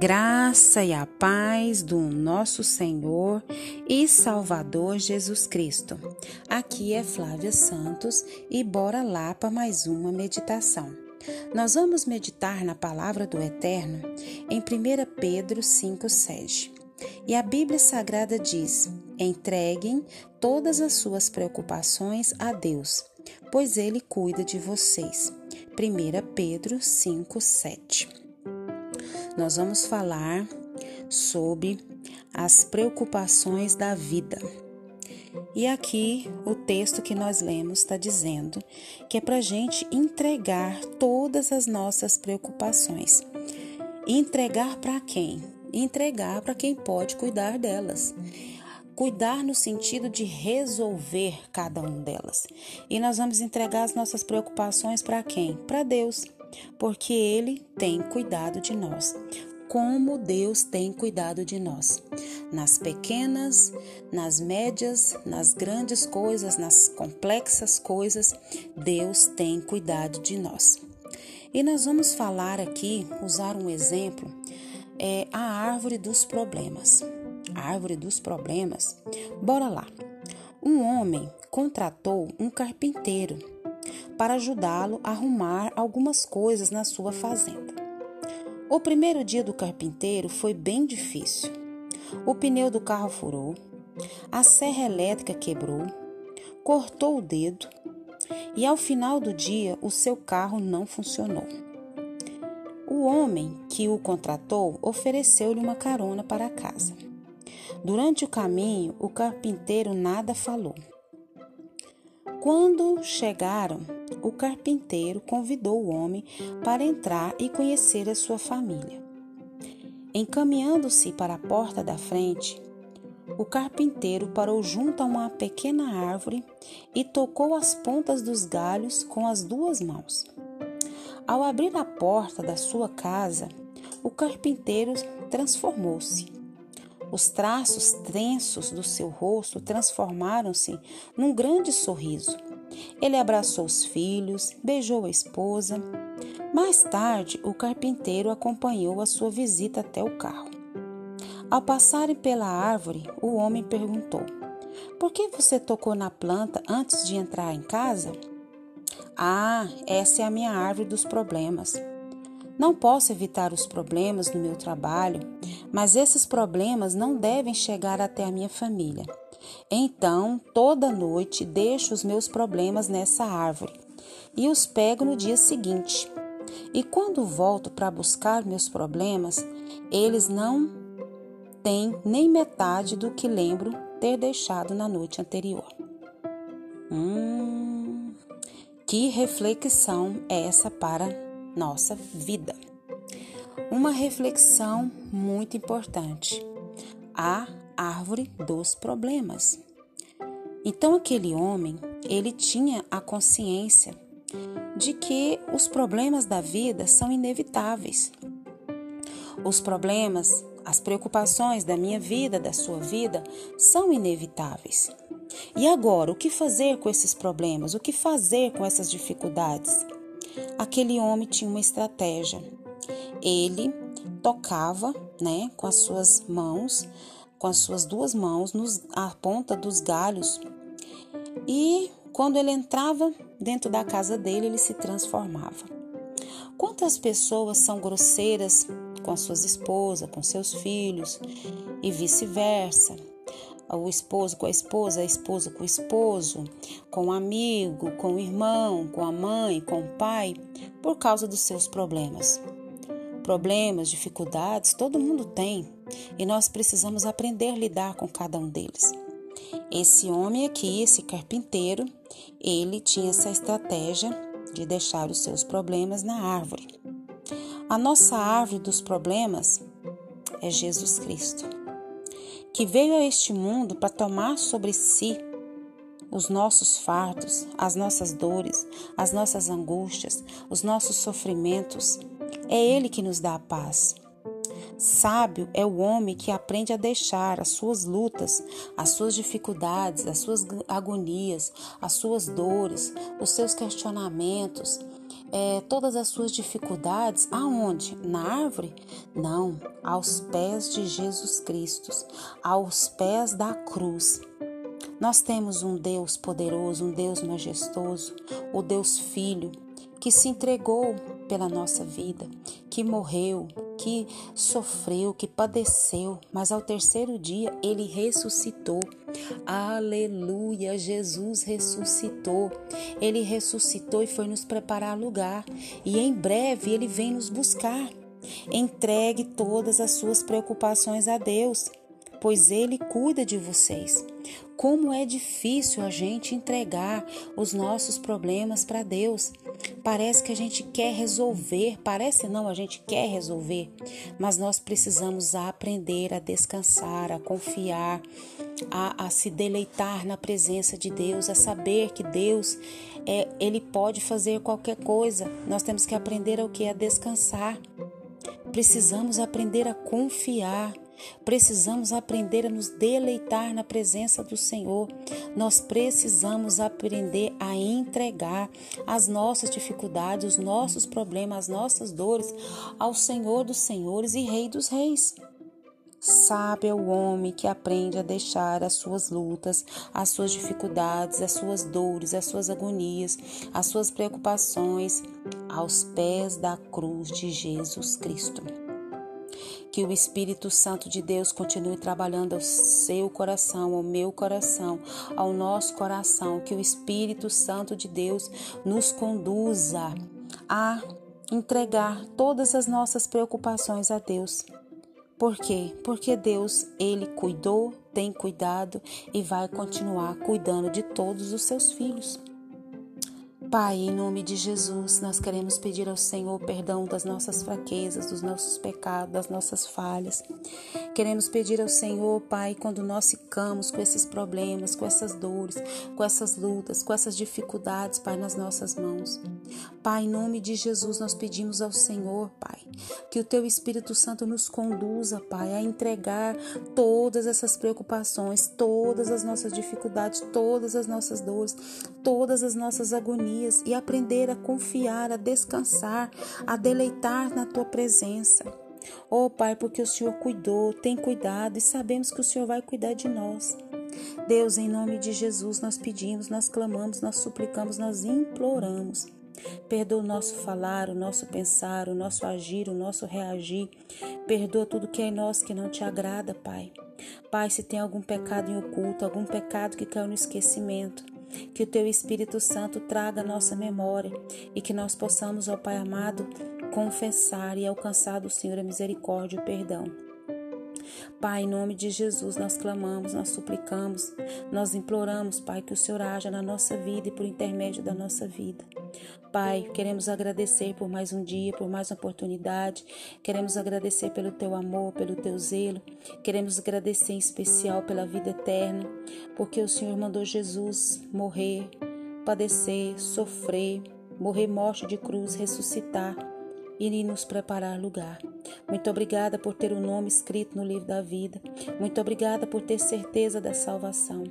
graça e a paz do nosso Senhor e Salvador Jesus Cristo. Aqui é Flávia Santos e bora lá para mais uma meditação. Nós vamos meditar na palavra do Eterno em 1 Pedro 5,7. E a Bíblia Sagrada diz: entreguem todas as suas preocupações a Deus, pois Ele cuida de vocês. 1 Pedro 5,7 nós vamos falar sobre as preocupações da vida. E aqui o texto que nós lemos está dizendo que é para a gente entregar todas as nossas preocupações. Entregar para quem? Entregar para quem pode cuidar delas. Cuidar no sentido de resolver cada uma delas. E nós vamos entregar as nossas preocupações para quem? Para Deus porque Ele tem cuidado de nós. Como Deus tem cuidado de nós. Nas pequenas, nas médias, nas grandes coisas, nas complexas coisas, Deus tem cuidado de nós. E nós vamos falar aqui, usar um exemplo, é a árvore dos problemas. A árvore dos problemas. Bora lá. Um homem contratou um carpinteiro para ajudá-lo a arrumar algumas coisas na sua fazenda. O primeiro dia do carpinteiro foi bem difícil. O pneu do carro furou, a serra elétrica quebrou, cortou o dedo e ao final do dia o seu carro não funcionou. O homem que o contratou ofereceu-lhe uma carona para casa. Durante o caminho, o carpinteiro nada falou. Quando chegaram, o carpinteiro convidou o homem para entrar e conhecer a sua família. Encaminhando-se para a porta da frente, o carpinteiro parou junto a uma pequena árvore e tocou as pontas dos galhos com as duas mãos. Ao abrir a porta da sua casa, o carpinteiro transformou-se. Os traços tensos do seu rosto transformaram-se num grande sorriso ele abraçou os filhos, beijou a esposa. Mais tarde, o carpinteiro acompanhou a sua visita até o carro. Ao passarem pela árvore, o homem perguntou: Por que você tocou na planta antes de entrar em casa? Ah, essa é a minha árvore dos problemas. Não posso evitar os problemas no meu trabalho, mas esses problemas não devem chegar até a minha família. Então, toda noite deixo os meus problemas nessa árvore e os pego no dia seguinte. E quando volto para buscar meus problemas, eles não têm nem metade do que lembro ter deixado na noite anterior. Hum, que reflexão é essa para nossa vida? Uma reflexão muito importante. A árvore dos problemas. Então aquele homem, ele tinha a consciência de que os problemas da vida são inevitáveis. Os problemas, as preocupações da minha vida, da sua vida, são inevitáveis. E agora, o que fazer com esses problemas? O que fazer com essas dificuldades? Aquele homem tinha uma estratégia. Ele tocava, né, com as suas mãos com as suas duas mãos nos, a ponta dos galhos e quando ele entrava dentro da casa dele, ele se transformava. Quantas pessoas são grosseiras com as suas esposas, com seus filhos e vice-versa? O esposo com a esposa, a esposa com o esposo, com o amigo, com o irmão, com a mãe, com o pai, por causa dos seus problemas. Problemas, dificuldades, todo mundo tem e nós precisamos aprender a lidar com cada um deles. Esse homem aqui, esse carpinteiro, ele tinha essa estratégia de deixar os seus problemas na árvore. A nossa árvore dos problemas é Jesus Cristo, que veio a este mundo para tomar sobre si os nossos fardos, as nossas dores, as nossas angústias, os nossos sofrimentos. É Ele que nos dá a paz. Sábio é o homem que aprende a deixar as suas lutas, as suas dificuldades, as suas agonias, as suas dores, os seus questionamentos, é, todas as suas dificuldades aonde? Na árvore? Não, aos pés de Jesus Cristo, aos pés da cruz. Nós temos um Deus poderoso, um Deus majestoso, o Deus Filho, que se entregou pela nossa vida, que morreu, que sofreu, que padeceu, mas ao terceiro dia ele ressuscitou. Aleluia! Jesus ressuscitou. Ele ressuscitou e foi nos preparar lugar, e em breve ele vem nos buscar. Entregue todas as suas preocupações a Deus pois Ele cuida de vocês. Como é difícil a gente entregar os nossos problemas para Deus. Parece que a gente quer resolver, parece não, a gente quer resolver, mas nós precisamos aprender a descansar, a confiar, a, a se deleitar na presença de Deus, a saber que Deus é, ele pode fazer qualquer coisa. Nós temos que aprender o que? A descansar. Precisamos aprender a confiar. Precisamos aprender a nos deleitar na presença do Senhor. Nós precisamos aprender a entregar as nossas dificuldades, os nossos problemas, as nossas dores ao Senhor dos Senhores e Rei dos Reis. Sabe é o homem que aprende a deixar as suas lutas, as suas dificuldades, as suas dores, as suas agonias, as suas preocupações aos pés da cruz de Jesus Cristo. Que o Espírito Santo de Deus continue trabalhando ao seu coração, ao meu coração, ao nosso coração. Que o Espírito Santo de Deus nos conduza a entregar todas as nossas preocupações a Deus. Por quê? Porque Deus, ele cuidou, tem cuidado e vai continuar cuidando de todos os seus filhos. Pai, em nome de Jesus, nós queremos pedir ao Senhor perdão das nossas fraquezas, dos nossos pecados, das nossas falhas. Queremos pedir ao Senhor, Pai, quando nós ficamos com esses problemas, com essas dores, com essas lutas, com essas dificuldades, Pai, nas nossas mãos. Pai, em nome de Jesus, nós pedimos ao Senhor, Pai, que o Teu Espírito Santo nos conduza, Pai, a entregar todas essas preocupações, todas as nossas dificuldades, todas as nossas dores, todas as nossas agonias dias e aprender a confiar, a descansar, a deleitar na tua presença. Oh Pai, porque o Senhor cuidou, tem cuidado e sabemos que o Senhor vai cuidar de nós. Deus, em nome de Jesus, nós pedimos, nós clamamos, nós suplicamos, nós imploramos. Perdoa o nosso falar, o nosso pensar, o nosso agir, o nosso reagir. Perdoa tudo que é em nós que não te agrada, Pai. Pai, se tem algum pecado em oculto, algum pecado que caiu no esquecimento, que o teu Espírito Santo traga a nossa memória e que nós possamos, ó Pai amado, confessar e alcançar do Senhor a misericórdia e o perdão. Pai, em nome de Jesus, nós clamamos, nós suplicamos, nós imploramos, Pai, que o Senhor haja na nossa vida e por intermédio da nossa vida. Pai, queremos agradecer por mais um dia, por mais uma oportunidade. Queremos agradecer pelo teu amor, pelo teu zelo. Queremos agradecer em especial pela vida eterna, porque o Senhor mandou Jesus morrer, padecer, sofrer, morrer morte de cruz, ressuscitar e nos preparar lugar. Muito obrigada por ter o nome escrito no livro da vida. Muito obrigada por ter certeza da salvação.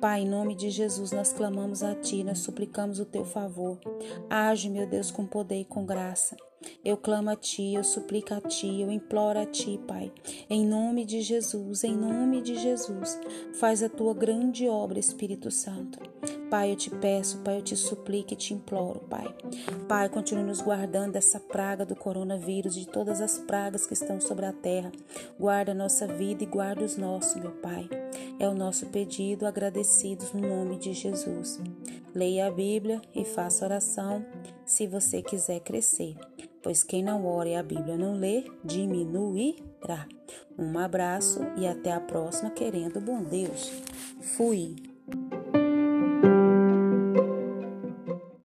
Pai, em nome de Jesus, nós clamamos a Ti, nós suplicamos o Teu favor. Age, meu Deus, com poder e com graça. Eu clamo a Ti, eu suplico a Ti, eu imploro a Ti, Pai. Em nome de Jesus, em nome de Jesus, faz a Tua grande obra, Espírito Santo. Pai, eu te peço, Pai, eu te suplico e te imploro, Pai. Pai, continue nos guardando dessa praga do coronavírus, de todas as pragas que estão sobre a terra. Guarda a nossa vida e guarda os nossos, meu Pai. É o nosso pedido, agradecidos no nome de Jesus. Leia a Bíblia e faça oração se você quiser crescer, pois quem não ora e a Bíblia não lê, diminuirá. Um abraço e até a próxima, querendo bom Deus. Fui.